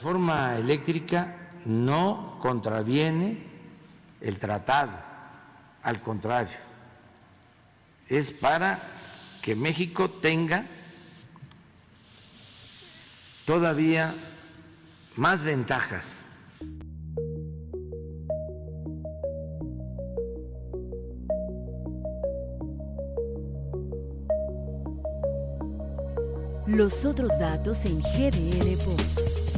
Reforma eléctrica no contraviene el tratado, al contrario, es para que México tenga todavía más ventajas. Los otros datos en GDL Post.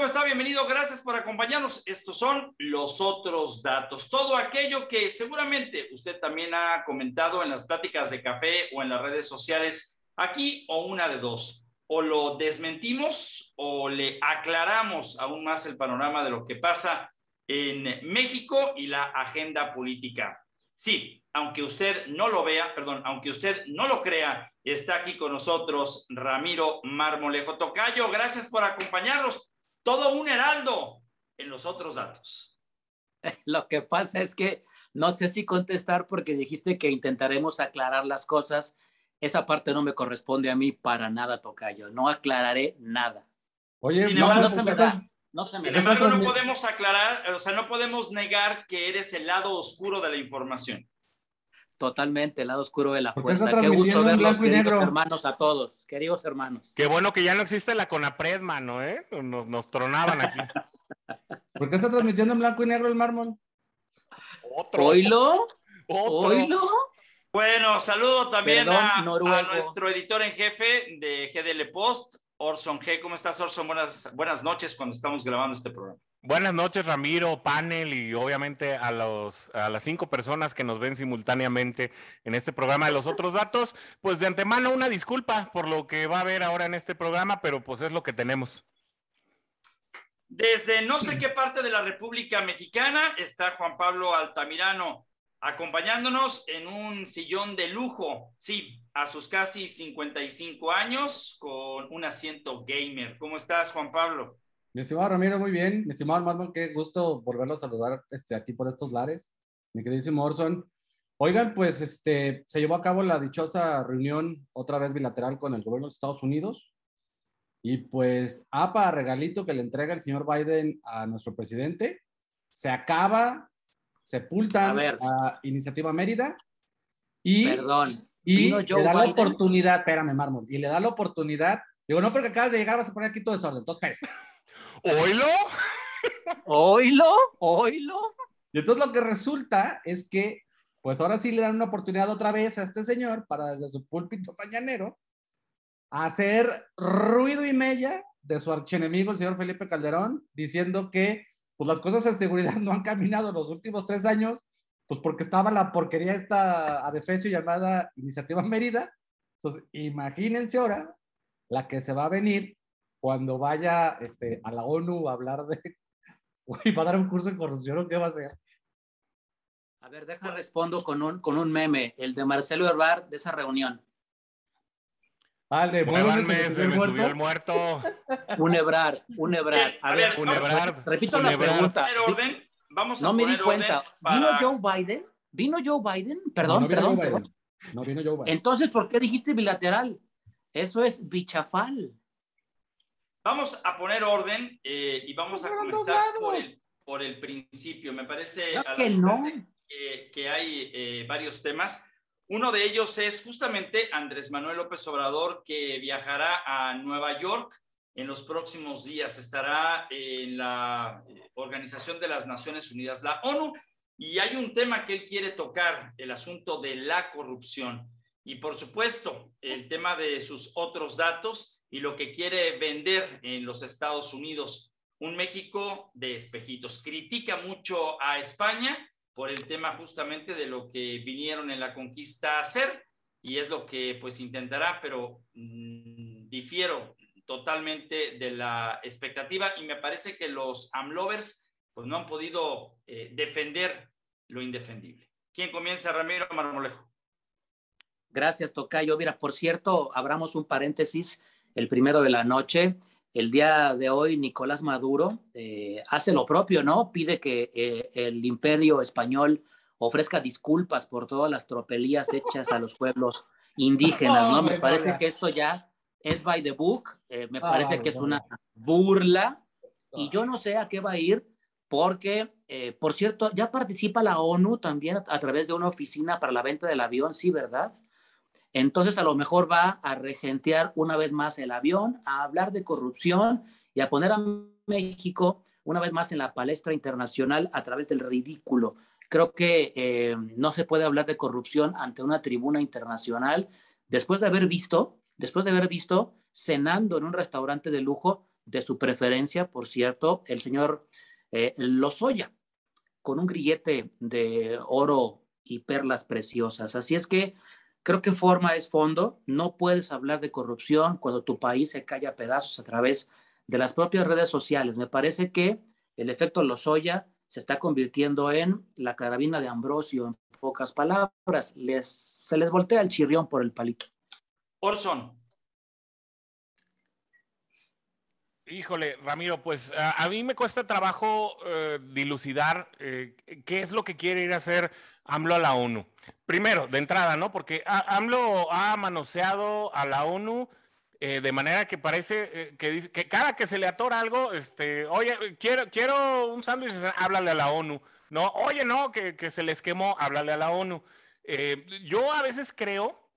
¿Cómo está? Bienvenido. Gracias por acompañarnos. Estos son los otros datos. Todo aquello que seguramente usted también ha comentado en las pláticas de café o en las redes sociales, aquí o una de dos. O lo desmentimos o le aclaramos aún más el panorama de lo que pasa en México y la agenda política. Sí, aunque usted no lo vea, perdón, aunque usted no lo crea, está aquí con nosotros Ramiro Marmolejo Tocayo. Gracias por acompañarnos. Todo un heraldo en los otros datos. Lo que pasa es que no sé si contestar porque dijiste que intentaremos aclarar las cosas. Esa parte no me corresponde a mí para nada, Tocayo. No aclararé nada. Oye, Sin no, no se me da. No se me Sin embargo, no podemos aclarar, o sea, no podemos negar que eres el lado oscuro de la información. Totalmente, el lado oscuro de la fuerza. Qué gusto verlos, queridos hermanos, a todos, queridos hermanos. Qué bueno que ya no existe la CONAPRED, mano, ¿eh? Nos, nos tronaban aquí. ¿Por qué está transmitiendo en blanco y negro el mármol? Otro. ¿Oilo? ¿Oilo? Bueno, saludo también a, a, nuestro editor en jefe de GDL Post, Orson G. ¿Cómo estás, Orson? Buenas, buenas noches cuando estamos grabando este programa. Buenas noches, Ramiro, panel y obviamente a, los, a las cinco personas que nos ven simultáneamente en este programa de los otros datos. Pues de antemano una disculpa por lo que va a haber ahora en este programa, pero pues es lo que tenemos. Desde no sé qué parte de la República Mexicana está Juan Pablo Altamirano acompañándonos en un sillón de lujo, sí, a sus casi 55 años, con un asiento gamer. ¿Cómo estás, Juan Pablo? Mi estimado Ramiro, muy bien. Mi estimado Marmol, qué gusto volverlo a saludar este, aquí por estos lares. Mi queridísimo Orson. Oigan, pues este, se llevó a cabo la dichosa reunión otra vez bilateral con el gobierno de Estados Unidos. Y pues, APA, regalito que le entrega el señor Biden a nuestro presidente, se acaba sepultan a, Iniciativa Mérida y, Perdón, y le da la oportunidad, espérame, Mármol, y le da la oportunidad, digo, no porque acabas de llegar vas a poner aquí todo desorden, entonces ¿Oílo? ¿Oílo? ¿Oílo? Y entonces lo que resulta es que, pues ahora sí le dan una oportunidad otra vez a este señor para desde su púlpito mañanero hacer ruido y mella de su archienemigo, el señor Felipe Calderón, diciendo que pues las cosas de seguridad no han caminado los últimos tres años, pues porque estaba la porquería esta adefesio llamada Iniciativa Mérida. Entonces, imagínense ahora la que se va a venir cuando vaya este, a la ONU a hablar de, y va a dar un curso de corrupción o qué va a hacer. A ver, deja respondo con un, con un meme, el de Marcelo Herbar de esa reunión. Vale, se, me subió el muerto. Un hebrar, un hebrar. A, ver, un hebrar. Repito la pregunta. orden, vamos a no me di cuenta. ¿Vino Joe Biden? ¿Vino Joe Biden? Perdón, perdón, perdón. No vino Joe Biden. Entonces, ¿por qué dijiste bilateral? Eso es bichafal. Vamos a poner orden eh, y vamos a comenzar por el, por el, principio. Me parece que, no. que, que, hay eh, varios temas. Uno de ellos es justamente Andrés Manuel López Obrador, que viajará a Nueva York en los próximos días. Estará en la Organización de las Naciones Unidas, la ONU, y hay un tema que él quiere tocar, el asunto de la corrupción. Y por supuesto, el tema de sus otros datos y lo que quiere vender en los Estados Unidos. Un México de espejitos. Critica mucho a España por el tema justamente de lo que vinieron en la conquista a hacer y es lo que pues intentará, pero mm, difiero totalmente de la expectativa y me parece que los AMLovers pues no han podido eh, defender lo indefendible. ¿Quién comienza? Ramiro Marmolejo. Gracias, Tocayo. Mira, por cierto, abramos un paréntesis, el primero de la noche. El día de hoy, Nicolás Maduro eh, hace lo propio, ¿no? Pide que eh, el imperio español ofrezca disculpas por todas las tropelías hechas a los pueblos indígenas, ¿no? Me parece que esto ya es by the book, eh, me parece que es una burla y yo no sé a qué va a ir porque, eh, por cierto, ya participa la ONU también a, través de una oficina para la venta del avión, sí, ¿verdad? Entonces a lo mejor va a regentear una vez más el avión, a hablar de corrupción y a poner a México una vez más en la palestra internacional a través del ridículo. Creo que eh, no se puede hablar de corrupción ante una tribuna internacional después de haber visto, después de haber visto cenando en un restaurante de lujo de su preferencia, por cierto, el señor eh, Lozoya, con un grillete de oro y perlas preciosas. Así es que creo que forma es fondo. No puedes hablar de corrupción cuando tu país se cae a pedazos a través de las propias redes sociales. Me parece que el efecto Lozoya se está convirtiendo en la carabina de Ambrosio, en pocas palabras. Les, se les voltea el chirrión por el palito. Orson, Híjole, Ramiro, pues a, mí me cuesta trabajo eh, dilucidar eh, qué es lo que quiere ir a hacer AMLO a la ONU. Primero, de entrada, ¿no? Porque AMLO ha manoseado a la ONU eh, de manera que parece que, que, cada que se le atora algo, este, oye, quiero, quiero un sándwich, háblale a la ONU. No, oye, no, que, que se les quemó, háblale a la ONU. yo a veces creo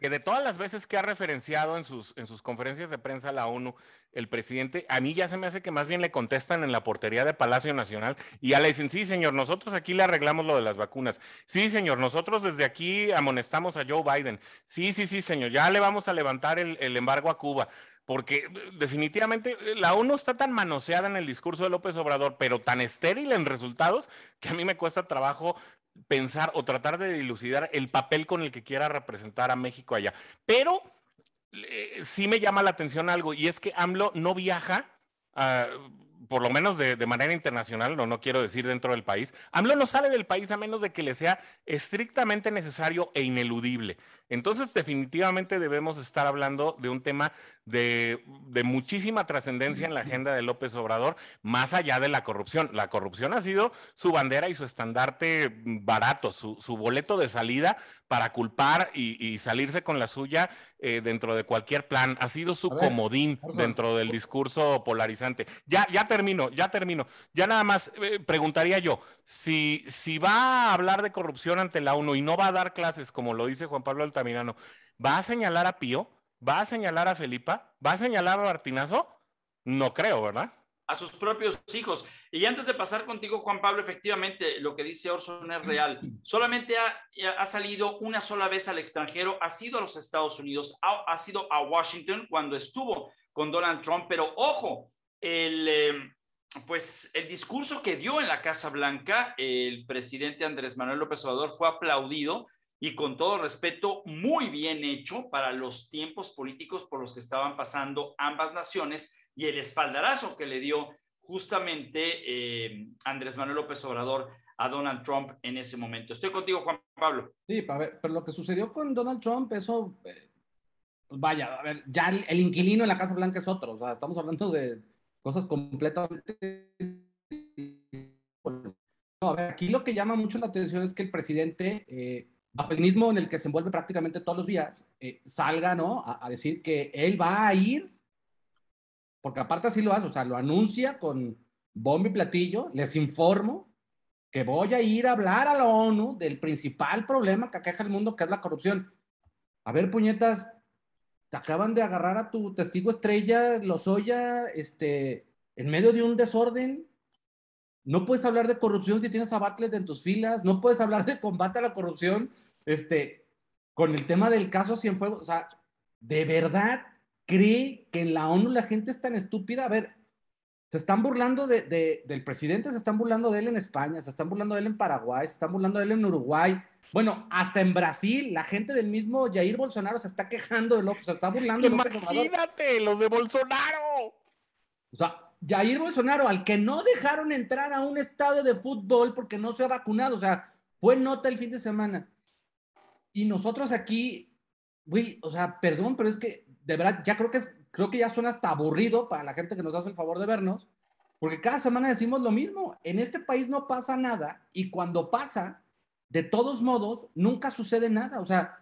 que de todas las veces que ha referenciado en sus, en sus conferencias de prensa la ONU, el presidente, a mí ya se me hace que más bien le contestan en la portería de Palacio Nacional y ya le dicen, sí, señor, nosotros aquí le arreglamos lo de las vacunas. Sí, señor, nosotros desde aquí amonestamos a Joe Biden. Sí, sí, sí, señor, ya le vamos a levantar el, el embargo a Cuba porque definitivamente la ONU está tan manoseada en el discurso de López Obrador, pero tan estéril en resultados, que a mí me cuesta trabajo pensar o tratar de dilucidar el papel con el que quiera representar a México allá. Pero eh, sí me llama la atención algo y es que AMLO no viaja. a por lo menos de, manera internacional, no, no quiero decir dentro del país, AMLO no sale del país a menos de que le sea estrictamente necesario e ineludible. Entonces, definitivamente debemos estar hablando de un tema de, muchísima trascendencia en la agenda de López Obrador, más allá de la corrupción. La corrupción ha sido su bandera y su estandarte barato, su, boleto de salida para culpar y, salirse con la suya eh, dentro de cualquier plan. Ha sido su comodín dentro del discurso polarizante. Ya, ya termino, ya termino. Ya nada más eh, preguntaría yo, si, si va a hablar de corrupción ante la ONU y no va a dar clases, como lo dice Juan Pablo Altamirano, ¿va a señalar a Pío? ¿Va a señalar a Felipa? ¿Va a señalar a Martinazo? No creo, ¿verdad? A sus propios hijos. Y antes de pasar contigo, Juan Pablo, efectivamente lo que dice Orson es real. Solamente ha, ha salido una sola vez al extranjero, ha sido a los Estados Unidos, ha, ha sido a Washington cuando estuvo con Donald Trump, pero ojo, el, em, pues el discurso que dio en la Casa Blanca el presidente Andrés Manuel López Obrador fue aplaudido y con todo respeto muy bien hecho para los tiempos políticos por los que estaban pasando ambas naciones y el espaldarazo que le dio justamente em, Andrés Manuel López Obrador a Donald Trump en ese momento. Estoy contigo, Juan Pablo. Sí, pero lo que sucedió con Donald Trump, eso, eh, pues vaya, a ver, ya el, inquilino en la Casa Blanca es otro, o sea, estamos hablando de cosas completamente... No, a ver, aquí lo que llama mucho la atención es que el presidente, eh, mismo en el que se envuelve prácticamente todos los días, eh, salga, ¿no? A, decir que él va a ir, porque aparte así lo hace, o sea, lo anuncia con bombo y platillo, les informo que voy a ir a hablar a la ONU del principal problema que aqueja el mundo, que es la corrupción. A ver, puñetas, acaban de agarrar a tu testigo estrella, Lozoya, este, en medio de un desorden. No puedes hablar de corrupción si tienes a Bartlett en tus filas, no puedes hablar de combate a la corrupción, este, con el tema del caso Cienfuegos. O sea, ¿de verdad cree que en la ONU la gente es tan estúpida? A ver, se están burlando de, del presidente, se están burlando de él en España, se están burlando de él en Paraguay, se están burlando de él en Uruguay, bueno, hasta en Brasil, la gente del mismo Jair Bolsonaro se está quejando de López, se está burlando de López Imagínate, los de Bolsonaro. O sea, Jair Bolsonaro, al que no dejaron entrar a un estadio de fútbol porque no se ha vacunado, o sea, fue nota el fin de semana. Y nosotros aquí, güey, o sea, perdón, pero es que de verdad ya creo que creo que ya suena hasta aburrido para la gente que nos hace el favor de vernos, porque cada semana decimos lo mismo. En este país no pasa nada y cuando pasa, de todos modos, nunca sucede nada. O sea,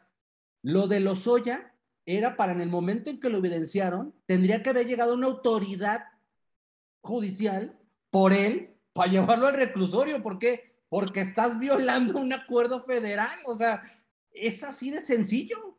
Lo de Lozoya era para en el momento en que lo evidenciaron, tendría que haber llegado una autoridad judicial por él para llevarlo al reclusorio. ¿Por qué? Porque estás violando un acuerdo federal. O sea, es así de sencillo.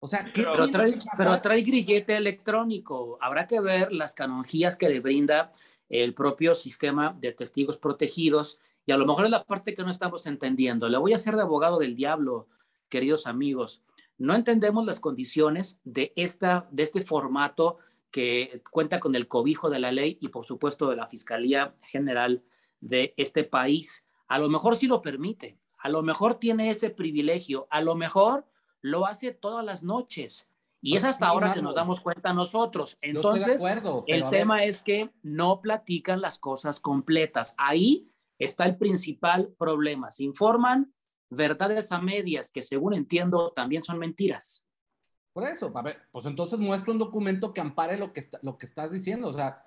O sea, ¿qué pero, trae, pero trae grillete electrónico. Habrá que ver las canonjías que le brinda el propio sistema de testigos protegidos y a lo mejor es la parte que no estamos entendiendo. Le voy a hacer de abogado del diablo, queridos amigos. No entendemos las condiciones de, esta, de este formato que cuenta con el cobijo de la ley y por supuesto de la Fiscalía General de este país. A lo mejor sí lo permite, a lo mejor tiene ese privilegio, a lo mejor lo hace todas las noches. Y es hasta Sí, ahora que nos damos cuenta nosotros. Entonces, acuerdo, el tema es que no platican las cosas completas. Ahí está el principal problema. Se informan verdades a medias que según entiendo también son mentiras. Por eso, a ver, pues entonces muestra un documento que ampare lo que, está- lo que estás diciendo. O sea,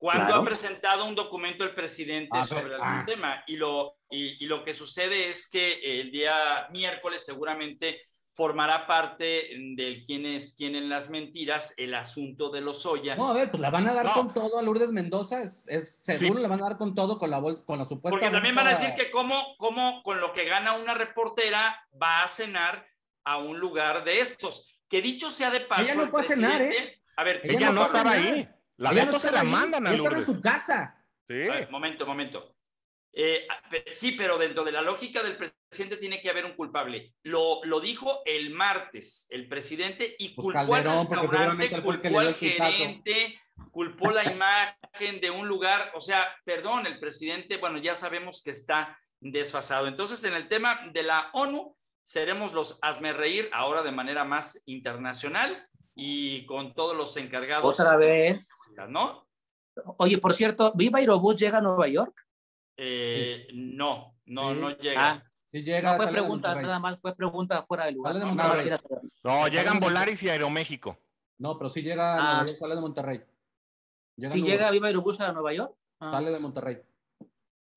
¿Cuándo Claro. ha presentado un documento el presidente sobre algún ah. tema? Y lo, y, y lo que sucede es que el día miércoles seguramente formará parte del quién es quién en las mentiras el asunto de los Oya. no, a ver, pues la van a dar No. con todo a Lourdes Mendoza, es, es seguro Sí. le van a dar con todo con la, con la supuesta. Porque también van a decir que cómo, cómo con lo que gana una reportera va a cenar a un lugar de estos. Que dicho sea de paso, Ella no el fue a cenar, ¿eh? presidente- A ver, Ella Ella no estaba cenar. ahí. La Ella no se la ahí, mandan a ella estaba en Lourdes. su casa. Sí. A ver, momento, momento. Eh, sí, pero dentro de la lógica del presidente tiene que haber un culpable. Lo, lo dijo el martes el presidente y Pues culpó Calderón, al restaurante, culpó al gerente, culpó la imagen de un lugar. O sea, perdón, el presidente, bueno, ya sabemos que está desfasado. Entonces, en el tema de la ONU, seremos los hazme reír ahora de manera más internacional y con todos los encargados. Otra vez. ¿No? Oye, por cierto, ¿Viva Aerobús llega a Nueva York? Eh, no, no, Sí. no llega. Ah, Sí llega, no fue pregunta, nada más fue pregunta fuera lugar. De Nada más saber. No, llegan Volaris y Aeroméxico. No, pero sí llega, a Ah. Nueva York, sale de Monterrey. Llega ¿Sí llega Viva Aerobús a Nueva York? Ah, Sale de Monterrey.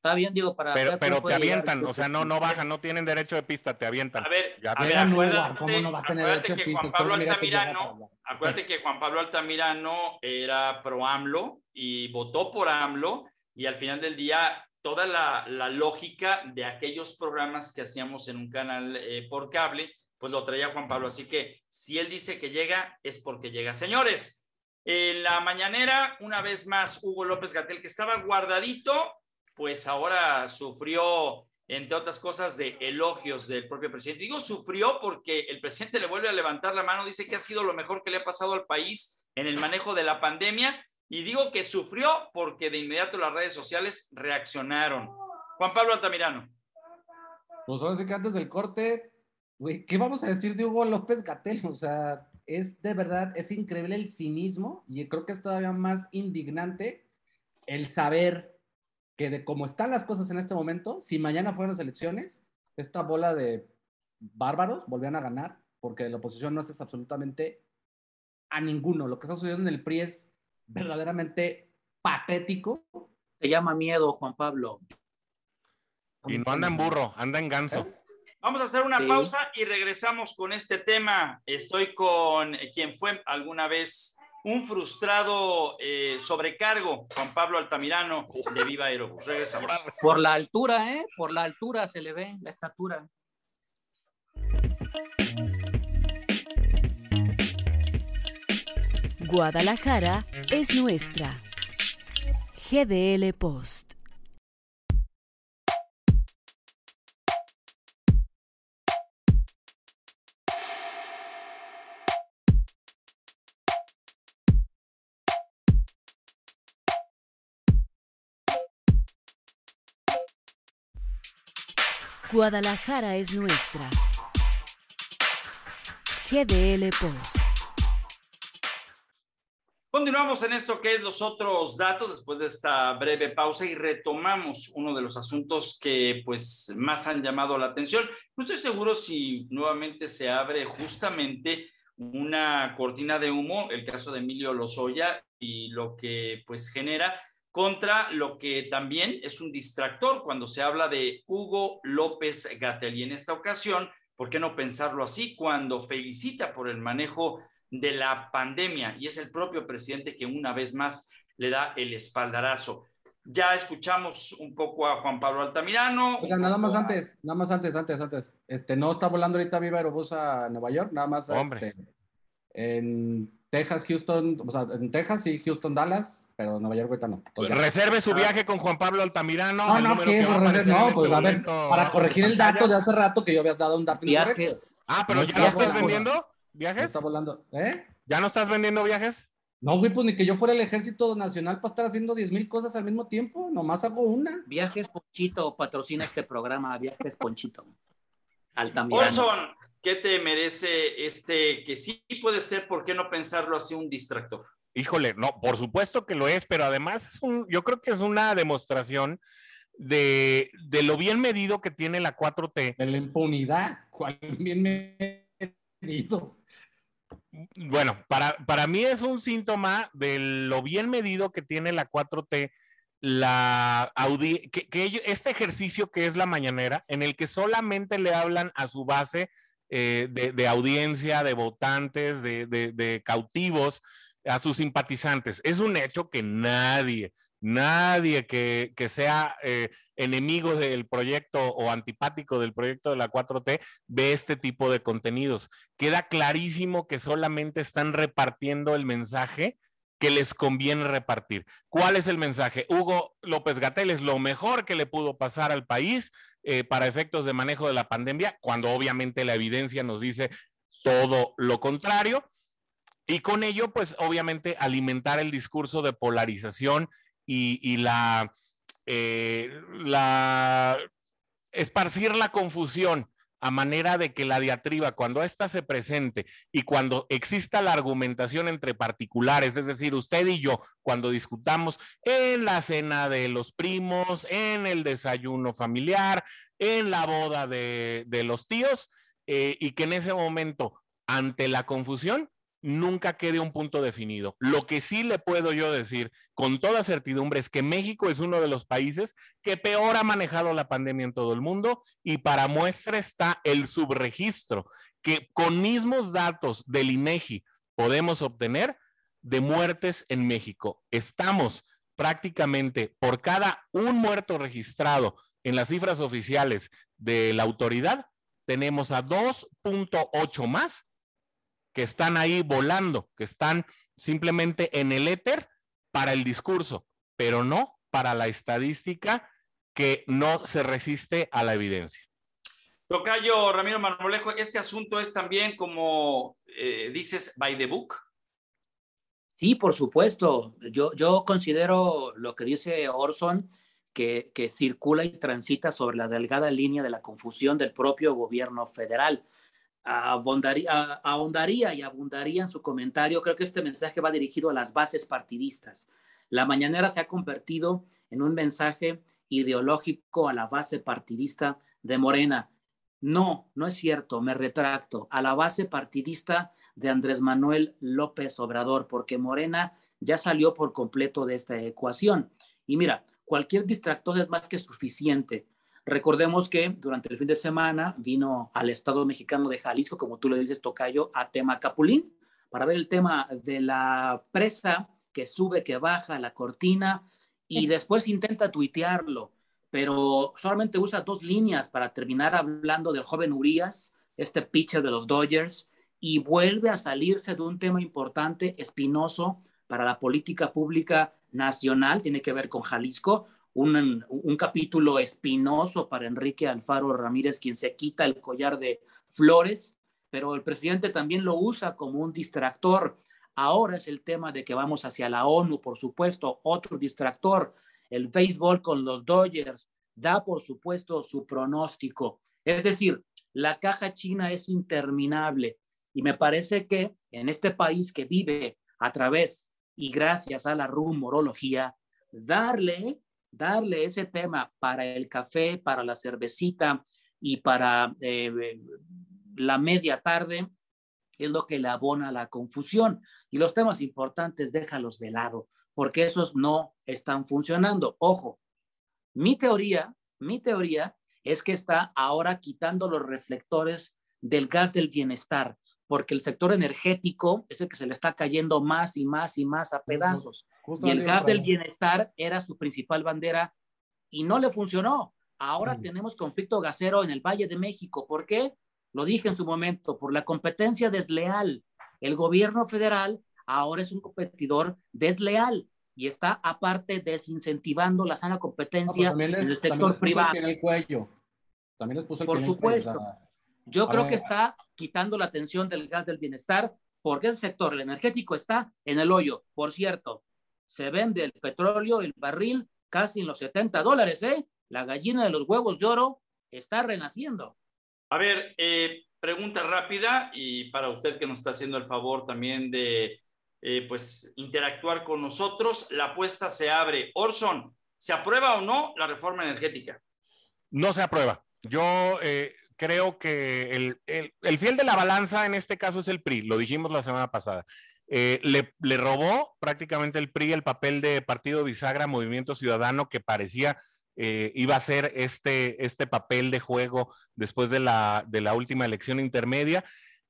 Está bien, digo, para... Pero, pero te puede llegar. avientan, o sea, no, no bajan, no tienen derecho de pista, te avientan. A ver, Ya a ver, acuérdate, ¿cómo no va a tener acuérdate que? Juan Pablo Altamirano, acuérdate que Juan Pablo Altamirano era pro AMLO y votó por AMLO y al final del día toda la, la lógica de aquellos programas que hacíamos en un canal eh, por cable, pues lo traía Juan Pablo. Así que si él dice que llega, es porque llega. Señores, en la mañanera, una vez más, Hugo López Gatel, que estaba guardadito, pues ahora sufrió, entre otras cosas, de elogios del propio presidente. Digo sufrió porque el presidente le vuelve a levantar la mano, dice que ha sido lo mejor que le ha pasado al país en el manejo de la pandemia. Y digo que sufrió porque de inmediato las redes sociales reaccionaron. Juan Pablo Altamirano. Pues ahora sí que antes del corte, güey, ¿qué vamos a decir de Hugo López Gatel? O sea, es de verdad, es increíble el cinismo y creo que es todavía más indignante el saber que de cómo están las cosas en este momento, si mañana fueran las elecciones, esta bola de bárbaros volvían a ganar porque la oposición no hace absolutamente a ninguno. Lo que está sucediendo en el PRI es verdaderamente patético. Se llama miedo, Juan Pablo. Y no anda en burro, anda en ganso. Vamos a hacer una Sí. pausa y regresamos con este tema. Estoy con eh, quien fue alguna vez un frustrado eh, sobrecargo, Juan Pablo Altamirano de Viva Aerobús. Regresamos. Por la altura, ¿eh? Por la altura se le ve, la estatura. Guadalajara es nuestra. GDL Post. Guadalajara es nuestra. GDL Post. Continuamos en esto que es los otros datos después de esta breve pausa y retomamos uno de los asuntos que pues más han llamado la atención. No estoy seguro si nuevamente se abre justamente una cortina de humo, el caso de Emilio Lozoya y lo que pues genera contra lo que también es un distractor cuando se habla de Hugo López Gatel. Y en esta ocasión, ¿Por qué no pensarlo así cuando felicita por el manejo de la pandemia y es el propio presidente que una vez más le da el espaldarazo? Ya escuchamos un poco a Juan Pablo Altamirano. Oiga, nada más antes, nada más antes, antes, antes. Este, no está volando ahorita Viva Aerobús a Nueva York, nada más Hombre. este, en Texas, Houston, o sea, en Texas y Houston, Dallas, pero Nueva York ahorita no. Pues. Reserve su viaje con Juan Pablo Altamirano. No, el no, que va a Pues, aparecer no, pues este a ver, momento para corregir el dato de hace rato que yo habías dado un dato. Viajes. Ah, pero No ya no estás volando. vendiendo viajes. está volando, ¿eh? ¿Ya no estás vendiendo viajes? No, güey, pues ni que yo fuera el ejército nacional para estar haciendo 10 mil cosas al mismo tiempo, nomás hago una. Viajes Ponchito patrocina este programa, Viajes Ponchito. Altamirano. Orson, ¿qué te merece este que sí puede ser, por qué no pensarlo así, un distractor? Híjole, no, por supuesto que lo es, pero además es un, yo creo que es una demostración de, de lo bien medido que tiene la 4T. De la impunidad, cual bien medido. Bueno, para, para mí es un síntoma de lo bien medido que tiene la 4T, la audi- que, que este ejercicio que es la mañanera, en el que solamente le hablan a su base eh, de, audiencia, de votantes, de, cautivos, a sus simpatizantes. Es un hecho que nadie, nadie que, que sea eh, enemigo del proyecto o antipático del proyecto de la 4T ve este tipo de contenidos queda clarísimo que solamente están repartiendo el mensaje que les conviene repartir. ¿Cuál es el mensaje? Hugo López Gatel es lo mejor que le pudo pasar al país eh, para efectos de manejo de la pandemia, cuando obviamente la evidencia nos dice todo lo contrario. Y con ello, pues obviamente alimentar el discurso de polarización y, eh, la esparcir la confusión a manera de que la diatriba, cuando ésta se presente y cuando exista la argumentación entre particulares, es decir, usted y yo, cuando discutamos en la cena de los primos, en el desayuno familiar, en la boda de, de los tíos, eh, y que en ese momento, ante la confusión, nunca quede un punto definido. Lo que sí le puedo yo decir con toda certidumbre es que México es uno de los países que peor ha manejado la pandemia en todo el mundo y para muestra está el subregistro que con mismos datos del INEGI podemos obtener de muertes en México. Estamos prácticamente por cada un muerto registrado en las cifras oficiales de la autoridad, tenemos a 2.8 más que están ahí volando, que están simplemente en el éter para el discurso, pero no para la estadística que no se resiste a la evidencia. Tocayo Ramiro Marmolejo, este asunto es también como eh, dices, by the book. Sí, por supuesto. Yo, yo considero lo que dice Orson, que, que circula y transita sobre la delgada línea de la confusión del propio gobierno federal. Abondaría, ahondaría y abundaría en su comentario. Creo que este mensaje va dirigido a las bases partidistas. La mañanera se ha convertido en un mensaje ideológico a la base partidista de Morena. No, no es cierto, me retracto. A la base partidista de Andrés Manuel López Obrador, porque Morena ya salió por completo de esta ecuación. Y mira, cualquier distractor es más que suficiente. Recordemos que durante el fin de semana vino al Estado mexicano de Jalisco, como tú le dices, Tocayo, a tema Capulín, para ver el tema de la presa que sube, que baja, la cortina, y después intenta tuitearlo, pero solamente usa dos líneas para terminar hablando del joven Urias, este pitcher de los Dodgers, y vuelve a salirse de un tema importante, espinoso, para la política pública nacional, tiene que ver con Jalisco, un, un, capítulo espinoso para Enrique Alfaro Ramírez, quien se quita el collar de flores, pero el presidente también lo usa como un distractor. Ahora es el tema de que vamos hacia la ONU, por supuesto, otro distractor. El béisbol con los Dodgers da, por supuesto, su pronóstico. Es decir, la caja china es interminable y me parece que en este país que vive a través y gracias a la rumorología, darle darle ese tema para el café, para la cervecita y para eh, la media tarde es lo que le abona la confusión. Y los temas importantes déjalos de lado, porque esos no están funcionando. Ojo, mi teoría, mi teoría es que está ahora quitando los reflectores del gas del bienestar, porque el sector energético es el que se le está cayendo más y más y más a pedazos. y el gas del bienestar era su principal bandera y no le funcionó. Ahora tenemos conflicto gasero en el Valle de México. ¿Por qué? Lo dije en su momento, por la competencia desleal. El gobierno federal ahora es un competidor desleal y está aparte desincentivando la sana competencia en el sector privado. El cuello. También les puso el Por supuesto. Yo creo que está quitando la atención del gas del bienestar porque ese sector, el energético, está en el hoyo. Por cierto, se vende el petróleo, el barril, casi en los 70 dólares, ¿eh? La gallina de los huevos de oro está renaciendo. A ver, eh, pregunta rápida y para usted que nos está haciendo el favor también de eh, pues interactuar con nosotros, la apuesta se abre. Orson, ¿se aprueba o no la reforma energética? No se aprueba. Yo eh, creo que el, el, fiel de la balanza en este caso es el PRI, lo dijimos la semana pasada. le, le, robó prácticamente el PRI el papel de partido bisagra Movimiento Ciudadano que parecía eh, iba a ser este, este papel de juego después de la, de la última elección intermedia.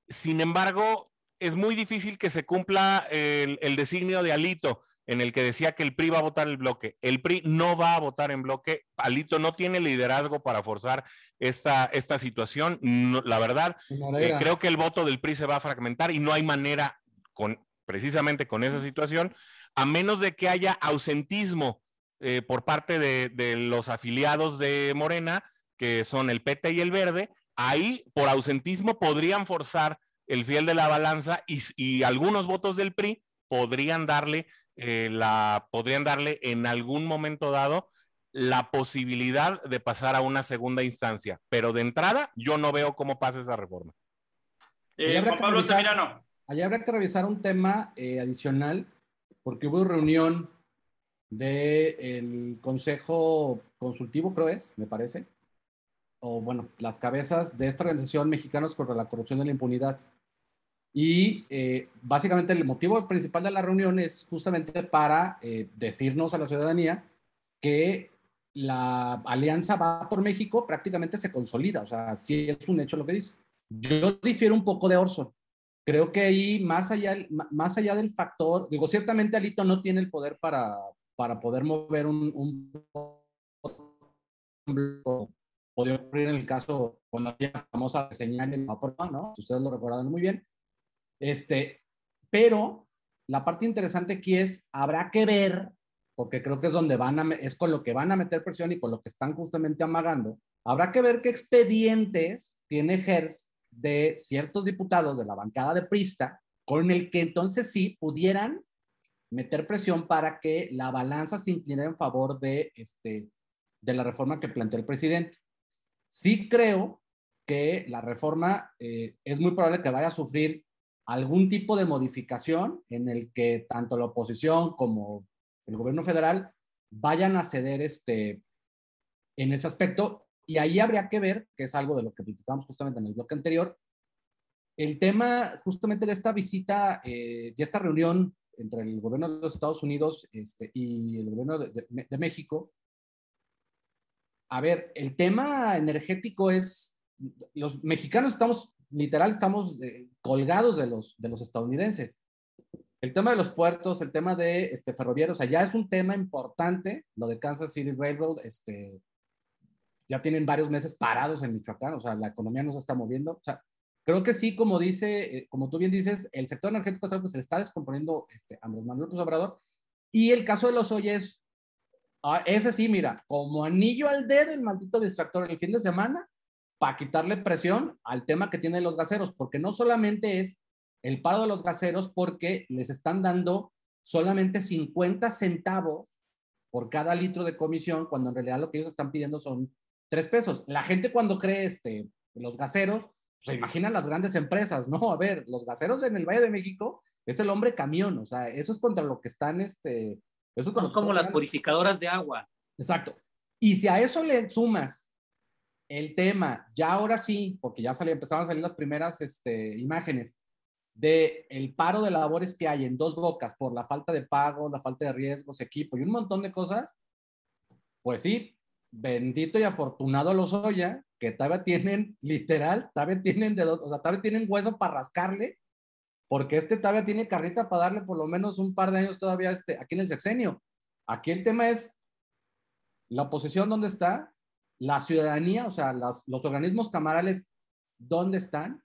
Sin embargo, es muy difícil que se cumpla el, el, designio de Alito, en el que decía que el PRI va a votar el bloque. El PRI no va a votar en bloque. Alito no tiene liderazgo para forzar esta, esta situación. la verdad, eh, creo que el voto del PRI se va a fragmentar y no hay manera, con, precisamente con esa situación, a menos de que haya ausentismo eh, por parte de, los afiliados de Morena, que son el PT y el Verde, ahí por ausentismo podrían forzar el fiel de la balanza y, algunos votos del PRI podrían darle eh, la, podrían darle en algún momento dado la posibilidad de pasar a una segunda instancia. Pero de entrada, yo no veo cómo pasa esa reforma. Eh, Juan Pablo Altamirano. Allá habrá que revisar un tema adicional, porque hubo reunión del Consejo Consultivo, creo es, me parece, o bueno, las cabezas de esta organización Mexicanos contra la Corrupción y la Impunidad. Y eh, básicamente el motivo principal de la reunión es justamente para eh, decirnos a la ciudadanía que la alianza va por México prácticamente se consolida, o sea, sí es un hecho lo que dice. Yo difiero un poco de Orson. Creo que ahí, más allá, más allá del factor, digo, ciertamente Alito no tiene el poder para, para poder mover un, un podría ocurrir en el caso cuando había famosa señal en ¿no? Si ustedes lo recuerdan muy bien. Este, pero la parte interesante aquí es, habrá que ver, porque creo que es donde van a, es con lo que van a meter presión y con lo que están justamente amagando, habrá que ver qué expedientes tiene GERS de ciertos diputados de la bancada de Prista, con el que entonces sí pudieran meter presión para que la balanza se incline en favor de, este, de la reforma que plantea el presidente. Sí creo que la reforma eh, es muy probable que vaya a sufrir algún tipo de modificación en el que tanto la oposición como el gobierno federal vayan a ceder este, en ese aspecto. Y ahí habría que ver, que es algo de lo que platicamos justamente en el bloque anterior, el tema justamente de esta visita, eh, de esta reunión entre el gobierno de los Estados Unidos este, y el gobierno de, de, México. A ver, el tema energético es, los mexicanos estamos, literal, estamos eh, colgados de los, de los estadounidenses. El tema de los puertos, el tema de este, ferroviarios, o sea, ya es un tema importante, lo de Kansas City Railroad, este, ya tienen varios meses parados en Michoacán, o sea, la economía no se está moviendo, o sea, Creo que sí, como dice, eh, como tú bien dices, el sector energético es algo que se le está descomponiendo este, Andrés Manuel López Obrador. Y el caso de los oyes, ah, ese sí, mira, como anillo al dedo el maldito distractor el fin de semana para quitarle presión al tema que tienen los gaseros, porque no solamente es el paro de los gaseros, porque les están dando solamente 50 centavos por cada litro de comisión, cuando en realidad lo que ellos están pidiendo son 3 pesos. La gente cuando cree este, los gaseros, se imaginan las grandes empresas, ¿no? A ver, los gaseros en el Valle de México es el hombre camión, o sea, eso es contra lo que están, este... Eso como las purificadoras de agua. Exacto. Y si a eso le sumas el tema, ya ahora sí, porque ya salí, empezaron a salir las primeras este, imágenes de el paro de labores que hay en dos bocas por la falta de pago, la falta de riesgos, equipo y un montón de cosas, pues sí, bendito y afortunado los Lozoya, que todavía tienen, literal, todavía tienen de, o sea, todavía tienen hueso para rascarle, porque este todavía tiene carrita para darle por lo menos un par de años todavía este, aquí en el sexenio. Aquí el tema es la oposición, ¿dónde está? La ciudadanía, o sea, las, los organismos camarales, ¿dónde están?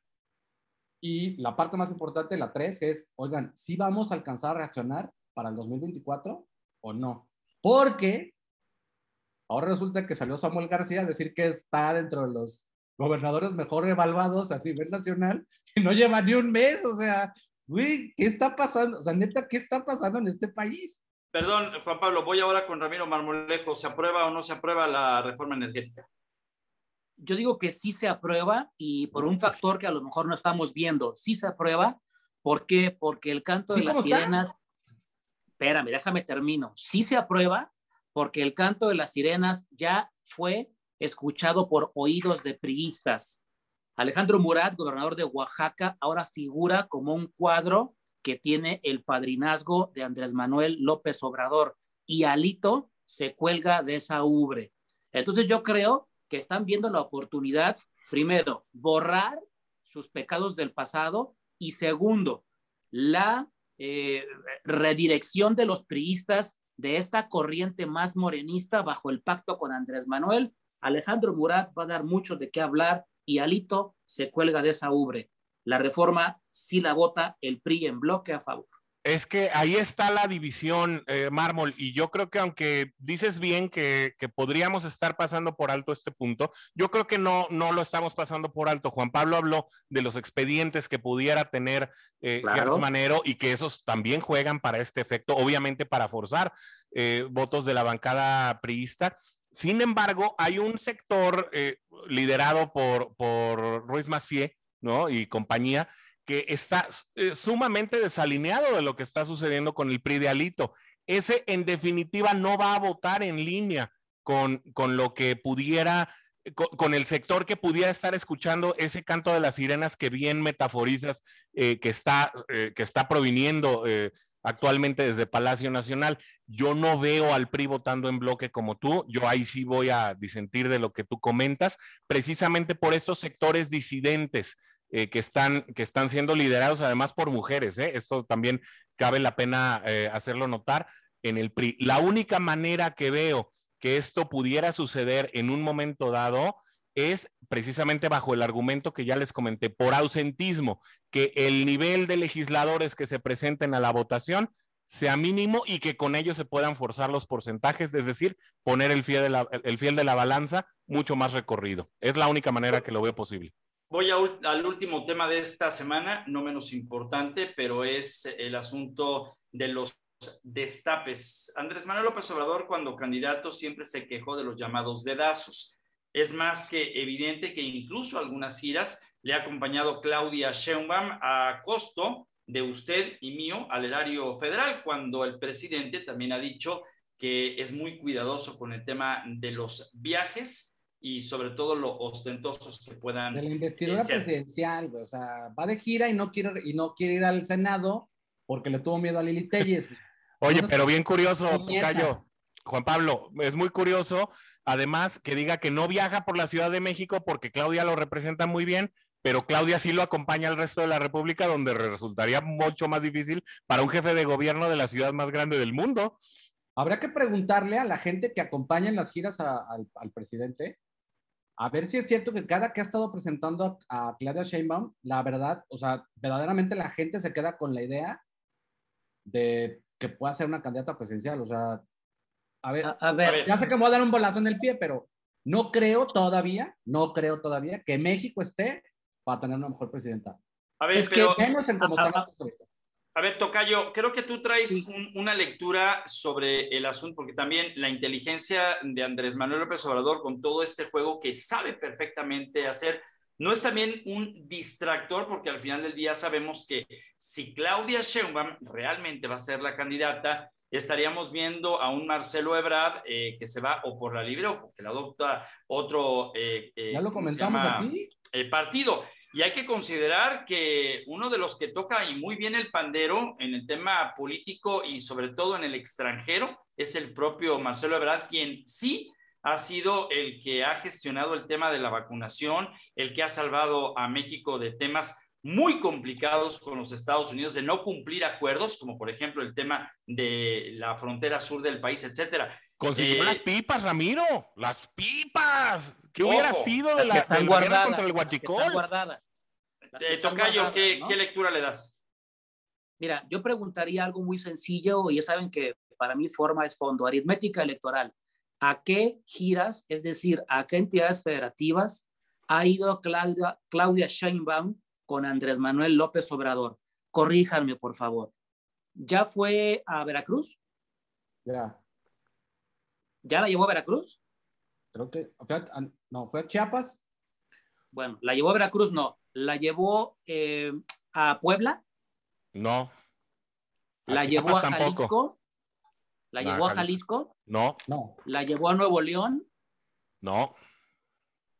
Y la parte más importante, la tres, es, oigan, ¿sí vamos a alcanzar a reaccionar para el 2024 o no? Porque ahora resulta que salió Samuel García a decir que está dentro de los gobernadores mejor evaluados a nivel nacional y no lleva ni un mes, o sea, güey, ¿qué está pasando? O sea, neta, ¿qué está pasando en este país? Perdón, Juan Pablo, voy ahora con Ramiro Marmolejo. ¿Se aprueba o no se aprueba la reforma energética? Yo digo que sí se aprueba y por un factor que a lo mejor no estamos viendo, sí se aprueba. ¿Por qué? Porque el canto de las sirenas, espérame, déjame termino. Sí se aprueba porque el canto de las sirenas ya fue escuchado por oídos de priistas. Alejandro Murat, gobernador de Oaxaca, ahora figura como un cuadro que tiene el padrinazgo de Andrés Manuel López Obrador y Alito se cuelga de esa ubre. Entonces yo creo que están viendo la oportunidad, primero, borrar sus pecados del pasado y segundo, la eh, redirección de los priistas de esta corriente más morenista bajo el pacto con Andrés Manuel. Alejandro Murat va a dar mucho de qué hablar y Alito se cuelga de esa ubre. La reforma sí la vota el PRI en bloque a favor. Es que ahí está la división, eh, Mármol, y yo creo que aunque dices bien que, podríamos estar pasando por alto este punto, yo creo que no, no lo estamos pasando por alto. Juan Pablo habló de los expedientes que pudiera tener eh, Manero y que esos también juegan para este efecto, obviamente para forzar eh, votos de la bancada priista. Sin embargo, hay un sector eh, liderado por, por Ruiz Macié, ¿no? Y compañía, que está eh, sumamente desalineado de lo que está sucediendo con el PRI de Alito. Ese, en definitiva, no va a votar en línea con, con lo que pudiera, con, el sector que pudiera estar escuchando ese canto de las sirenas que bien metaforizas, eh, que, está, eh, que está proviniendo actualmente desde Palacio Nacional. Yo no veo al PRI votando en bloque como tú, yo ahí sí voy a disentir de lo que tú comentas, precisamente por estos sectores disidentes eh, que, están, que están siendo liderados además por mujeres. ¿eh? Esto también cabe la pena eh, hacerlo notar en el PRI. La única manera que veo que esto pudiera suceder en un momento dado es precisamente bajo el argumento que ya les comenté, por ausentismo, que el nivel de legisladores que se presenten a la votación sea mínimo y que con ello se puedan forzar los porcentajes, es decir, poner el fiel de la, el fiel de la balanza mucho más recorrido. Es la única manera que lo veo posible. Voy al último tema de esta semana, no menos importante, pero es el asunto de los destapes. Andrés Manuel López Obrador, cuando candidato, siempre se quejó de los llamados dedazos. Es más que evidente que incluso algunas giras le ha acompañado Claudia Sheinbaum a costo de usted y mío al erario federal, cuando el presidente también ha dicho que es muy cuidadoso con el tema de los viajes y sobre todo lo ostentosos que puedan. De la investidura presidencial, o sea, va de gira y no quiere, y no quiere ir al Senado porque le tuvo miedo a Lili Telles. Oye, pero bien curioso, Cayo, Juan Pablo, es muy curioso, además, que diga que no viaja por la Ciudad de México porque Claudia lo representa muy bien, pero Claudia sí lo acompaña al resto de la República, donde resultaría mucho más difícil para un jefe de gobierno de la ciudad más grande del mundo. Habrá que preguntarle a la gente que acompaña en las giras al, al presidente a ver si es cierto que cada que ha estado presentando a, Claudia Sheinbaum, la verdad, o sea, verdaderamente la gente se queda con la idea de que pueda ser una candidata presidencial. O sea, a ver, a, ver, ya sé que me voy a dar un bolazo en el pie, pero no creo todavía, no creo todavía que México esté para tener una mejor presidenta. A ver, es que menos en cómo estamos a ver, Tocayo, creo que tú traes una lectura sobre el asunto, porque también la inteligencia de Andrés Manuel López Obrador con todo este juego que sabe perfectamente hacer, no es también un distractor, porque al final del día sabemos que si Claudia Sheinbaum realmente va a ser la candidata, estaríamos viendo a un Marcelo Ebrard eh, que se va o por la libre o porque la adopta otro eh, eh, ya lo comentamos aquí. partido. Y hay que considerar que uno de los que toca y muy bien el pandero en el tema político y sobre todo en el extranjero es el propio Marcelo Ebrard, quien sí ha sido el que ha gestionado el tema de la vacunación, el que ha salvado a México de temas muy complicados con los Estados Unidos de no cumplir acuerdos, como por ejemplo el tema de la frontera sur del país, etcétera. Consiguió Eh, las pipas, Ramiro, las pipas. ¿Qué hubiera sido de Las la, de guerra guardadas, contra el las que están huachicol? guardadas. Eh, Tocayo, ¿qué, ¿no? qué lectura le das? Mira, yo preguntaría algo muy sencillo, y ya saben que para mí forma es fondo, aritmética electoral. ¿A qué giras, es decir, a qué entidades federativas ha ido Claudia, Claudia Sheinbaum con Andrés Manuel López Obrador? Corríjanme, por favor. ¿Ya fue a Veracruz? Ya, ¿Ya la llevó a Veracruz? creo que, no, fue a Chiapas, Bueno, la llevó a Veracruz, no. La llevó eh, a Puebla, No. la Aquí llevó a Chiapas tampoco. Jalisco, la No, llevó a Jalisco. Jalisco, No, no, la llevó a Nuevo León, no.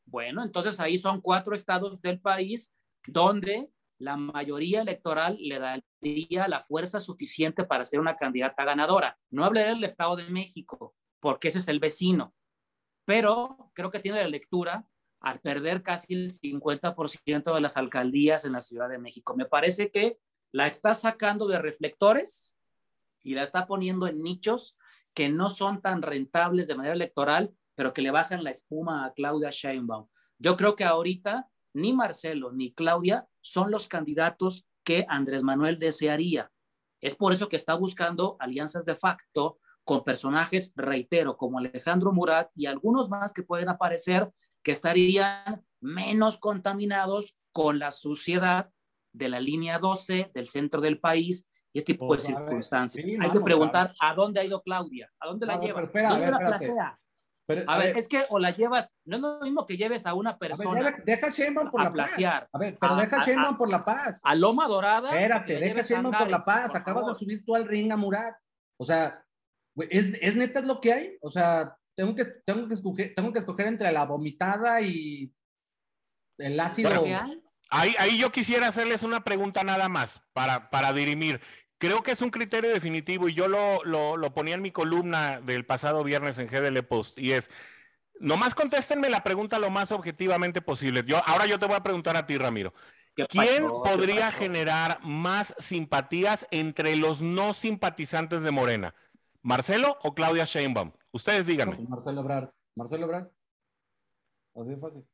Bueno, entonces ahí son cuatro estados del país donde la mayoría electoral le daría la fuerza suficiente para ser una candidata ganadora. No hablé del Estado de México, porque ese es el vecino, pero creo que tiene la lectura al perder casi el 50% de las alcaldías en la Ciudad de México. Me parece que la está sacando de reflectores y la está poniendo en nichos que no son tan rentables de manera electoral, pero que le bajan la espuma a Claudia Sheinbaum. Yo creo que ahorita ni Marcelo ni Claudia son los candidatos que Andrés Manuel desearía. Es por eso que está buscando alianzas de facto con personajes, reitero, como Alejandro Murat y algunos más que pueden aparecer que estarían menos contaminados con la suciedad de la línea 12 del centro del país y este tipo Pues, de a ver, circunstancias. sí, Hay que preguntar claro. a dónde ha ido Claudia, a dónde la A ver, lleva, a dónde ver, la placea. pero, A ver, es que o la llevas, no es lo mismo que lleves a una a ver, persona deja a Sheinbaum por a la paz. placear. A ver, pero A- deja a a- Sheinbaum a- por la paz. a Loma Dorada. Espérate, deja a a Sheinbaum por la paz. por Acabas de subir tú al ring a Murat. O sea, ¿es, es neta es lo que hay? O sea, tengo que, tengo que, escoger, tengo que escoger entre la vomitada y el ácido. Ahí, ahí yo quisiera hacerles una pregunta nada más para, para dirimir. Creo que es un criterio definitivo y yo lo, lo, lo ponía en mi columna del pasado viernes en GDL Post y es, nomás contéstenme la pregunta lo más objetivamente posible. Yo, ahora yo te voy a preguntar a ti, Ramiro. ¿Qué ¿Quién podría generar más simpatías entre los no simpatizantes de Morena? ¿Marcelo o Claudia Sheinbaum? Ustedes díganme. Marcelo Ebrard. Marcelo Ebrard. Así de fácil.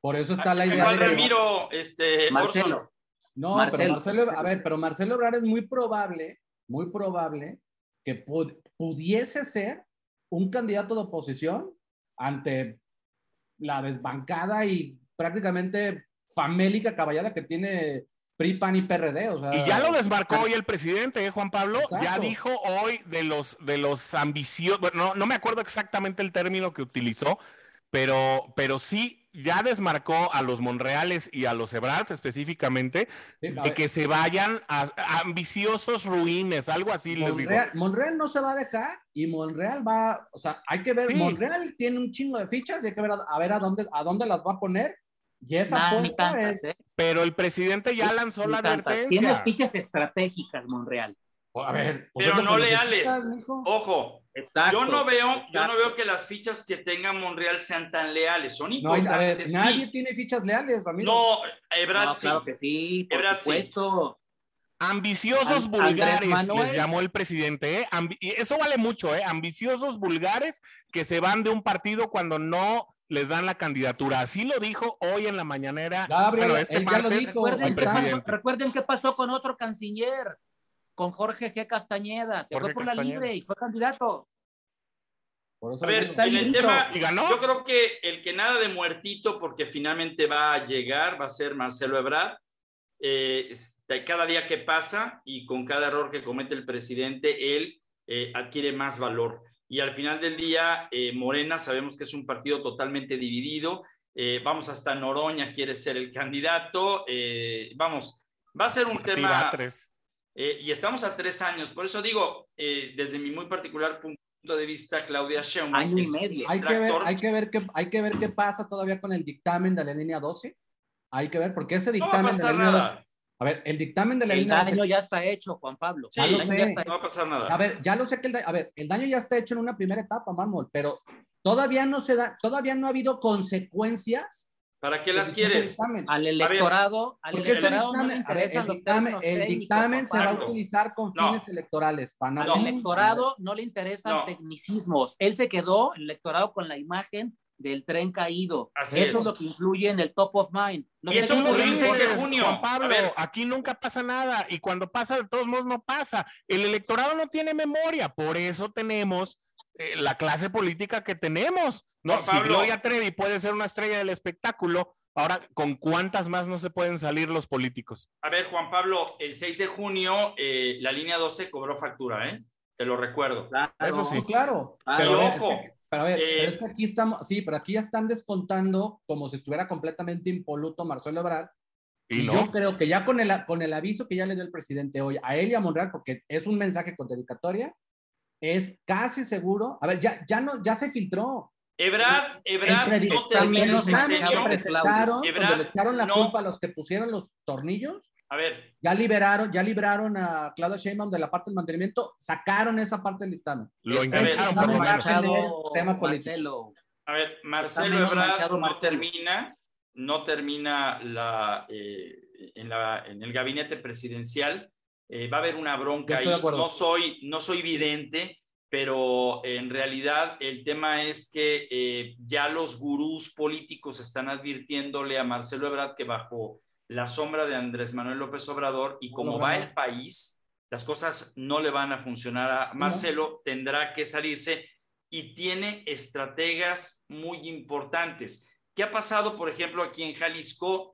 Por eso está la Sacó idea de Ramiro, este, Orson. Marcelo. No, Marcelo. pero Marcelo, a ver, pero Marcelo Ebrard es muy probable, muy probable que pu- pudiese ser un candidato de oposición ante la desbancada y prácticamente famélica caballada que tiene PRI, PAN y PRD. O sea, Y ya lo desmarcó hoy el presidente, ¿eh, Juan Pablo. Ya dijo hoy de los de los ambiciosos, bueno, no, no me acuerdo exactamente el término que utilizó, pero, pero sí ya desmarcó a los Monreales y a los Ebrards específicamente Sí, de que se vayan a, a ambiciosos ruines, algo así les digo. Monreal, Monreal no se va a dejar y Monreal va, o sea, hay que ver, Sí. Monreal tiene un chingo de fichas y hay que ver a, a ver a dónde, a dónde las va a poner. Y esa Nah, ni apuesta tantas, es- ¿eh? Pero el presidente ya lanzó Ni la tantas. Tiene advertencia. fichas estratégicas, Monreal. a ver, pues Pero no leales. Ojo, Exacto. yo no veo, yo no veo que las fichas que tenga Monreal sean tan leales. Son No, hay- a ver, importantes, nadie sí. tiene fichas leales, Ramiro. No, Ebrard No, sí. claro que sí, por Ebrard sí. Ambiciosos vulgares, Manuel. les llamó el presidente. ¿eh? Ambi- eso vale mucho, ¿eh? Ambiciosos vulgares que se van de un partido cuando no les dan la candidatura. Así lo dijo hoy en la mañanera. Gabriel, bueno, este martes, dijo. Recuerden, qué pasó, presidente. recuerden qué pasó con otro canciller, con Jorge G. Castañeda. Se Jorge fue por la libre y fue candidato. Por eso A ver, en el tema, ¿Y ganó? yo creo que el que nada de muertito, porque finalmente va a llegar, va a ser Marcelo Ebrard. Eh, este, cada día que pasa y con cada error que comete el presidente, él eh, adquiere más valor. Y al final del día, eh, Morena sabemos que es un partido totalmente dividido. Eh, vamos hasta Noroña, quiere ser el candidato. Eh, vamos, va a ser un tema. Batres. Eh, y estamos a tres años. Por eso digo, eh, desde mi muy particular punto de vista, Claudia Sheinbaum Año y medio. hay que, ver, hay, que ver qué, hay que ver qué pasa todavía con el dictamen de la línea 12. Hay que ver, porque ese No va a dictamen de la pasar línea 12. A ver, el dictamen de la El línea 12. daño ya está hecho, Juan Pablo. Sí, el lo sé. ya está No va a pasar nada. A ver, ya lo sé que el, da- a ver, el daño ya está hecho en una primera etapa, mármol, pero todavía no se da, todavía no ha habido consecuencias. ¿Para qué las quieres? Al electorado, al electorado no le interesan el dictamen, los el dictamen se va a utilizar con No. fines electorales. Para Al No. electorado no le interesan No. tecnicismos. Él se quedó, el electorado, con la imagen del tren caído. Así eso es. es lo que influye en el top of mind. Los Y eso ocurrió el no 6 de junio. Juan Pablo, aquí nunca pasa nada y cuando pasa de todos modos no pasa. El electorado no tiene memoria, por eso tenemos eh, la clase política que tenemos. No, Juan si Pablo. Gloria Trevi puede ser una estrella del espectáculo, ahora con cuántas más no se pueden salir los políticos. A ver, Juan Pablo, el 6 de junio eh, la línea 12 cobró factura, ¿eh? Te lo recuerdo. Claro. Eso sí. Claro. Pero, ojo, es que- pero a ver, eh, pero es que aquí estamos, sí, pero aquí ya están descontando como si estuviera completamente impoluto Marcelo Ebrard. Y Y no. yo creo que ya con el, con el aviso que ya le dio el presidente hoy a él y a Monreal, porque es un mensaje con dedicatoria, es casi seguro. A ver, ya, ya no, ya se filtró. Ebrad, Ebrad Entre no sexenio. Ebrard, le echaron la no. culpa a los que pusieron los tornillos, A ver, ya liberaron, ya liberaron a Claudia Sheinbaum de la parte del mantenimiento, sacaron esa parte del dictamen. Lo A ver, intentaron por lo menos. tema. Marcelo. a ver, Marcelo Ebrard manchado, no Marcelo. termina, no termina la, eh, en, la, en el gabinete presidencial. Eh, va a haber una bronca ahí. No soy, no soy vidente, pero en realidad el tema es que eh, ya los gurús políticos están advirtiéndole a Marcelo Ebrard que bajo la sombra de Andrés Manuel López Obrador y como va el país, las cosas no le van a funcionar a Marcelo, tendrá que salirse y tiene estrategas muy importantes. ¿Qué ha pasado, por ejemplo, aquí en Jalisco,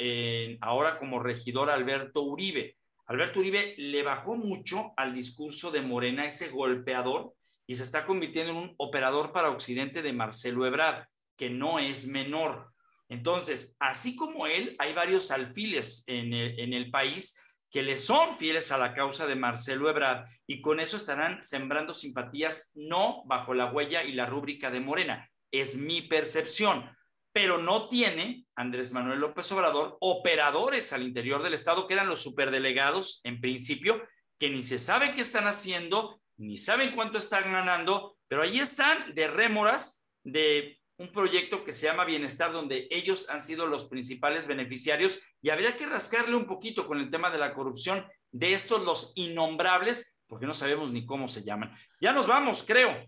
ahora como regidor Alberto Uribe? Alberto Uribe le bajó mucho al discurso de Morena, ese golpeador, y se está convirtiendo en un operador para Occidente de Marcelo Ebrard, que no es menor. Entonces, así como él, hay varios alfiles en el, país que le son fieles a la causa de Marcelo Ebrard y con eso estarán sembrando simpatías no bajo la huella y la rúbrica de Morena. Es mi percepción, pero no tiene Andrés Manuel López Obrador operadores al interior del Estado que eran los superdelegados en principio, que ni se sabe qué están haciendo, ni saben cuánto están ganando, pero ahí están de rémoras de un proyecto que se llama Bienestar, donde ellos han sido los principales beneficiarios y habría que rascarle un poquito con el tema de la corrupción de estos los innombrables, porque no sabemos ni cómo se llaman. Ya nos vamos, creo.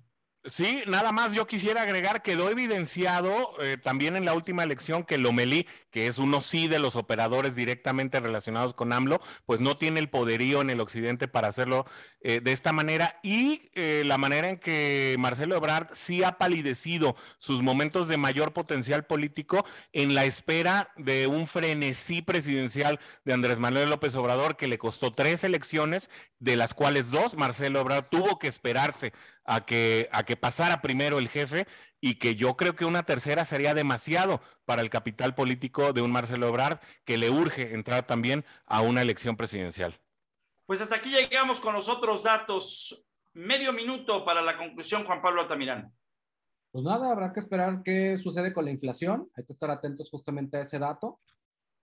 Sí, nada más yo quisiera agregar, quedó evidenciado eh, también en la última elección que Lomelí, que es uno sí de los operadores directamente relacionados con AMLO, pues no tiene el poderío en el occidente para hacerlo eh, de esta manera. Y eh, la manera en que Marcelo Ebrard sí ha palidecido sus momentos de mayor potencial político en la espera de un frenesí presidencial de Andrés Manuel López Obrador que le costó tres elecciones, de las cuales dos Marcelo Ebrard tuvo que esperarse a que, a que pasara primero el jefe y que yo creo que una tercera sería demasiado para el capital político de un Marcelo Ebrard que le urge entrar también a una elección presidencial. Pues hasta aquí llegamos con los otros datos. Medio minuto para la conclusión, Juan Pablo Altamirano. Pues nada, habrá que esperar qué sucede con la inflación. Hay que estar atentos justamente a ese dato.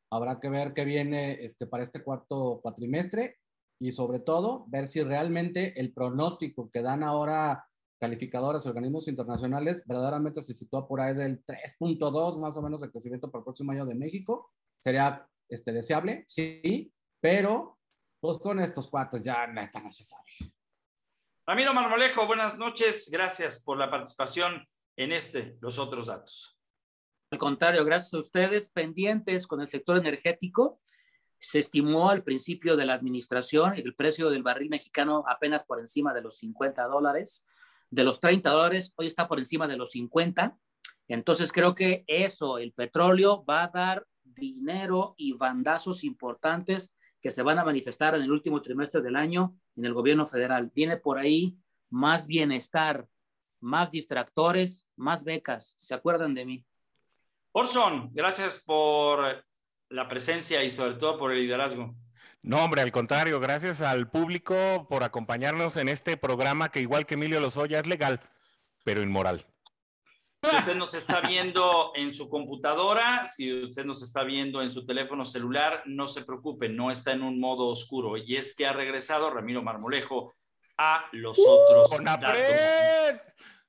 Habrá que ver qué viene este, para este cuarto cuatrimestre y sobre todo ver si realmente el pronóstico que dan ahora calificadoras y organismos internacionales verdaderamente se sitúa por ahí del 3.2 más o menos de crecimiento para el próximo año de México. Sería este, deseable, sí, pero pues con estos cuates ya neta no se sabe. Ramiro Marmolejo, buenas noches. Gracias por la participación en este, los otros datos. Al contrario, gracias a ustedes, pendientes con el sector energético. Se estimó al principio de la administración el precio del barril mexicano apenas por encima de los 50 dólares. De los 30 dólares, hoy está por encima de los 50. Entonces creo que eso, el petróleo, va a dar dinero y bandazos importantes que se van a manifestar en el último trimestre del año en el gobierno federal. Viene por ahí más bienestar, más distractores, más becas. ¿Se acuerdan de mí? Orson, gracias por la presencia y sobre todo por el liderazgo. No, hombre, al contrario, gracias al público por acompañarnos en este programa que igual que Emilio Lozoya es legal, pero inmoral. Si usted nos está viendo en su computadora, si usted nos está viendo en su teléfono celular, no se preocupe, no está en un modo oscuro. Y es que ha regresado Ramiro Marmolejo a los otros ¡Con datos.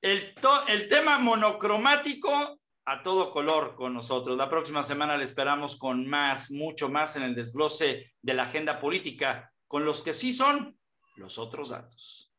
el, el tema monocromático a todo color con nosotros. La próxima semana le esperamos con más, mucho más en el desglose de la agenda política, con los que sí son los otros datos.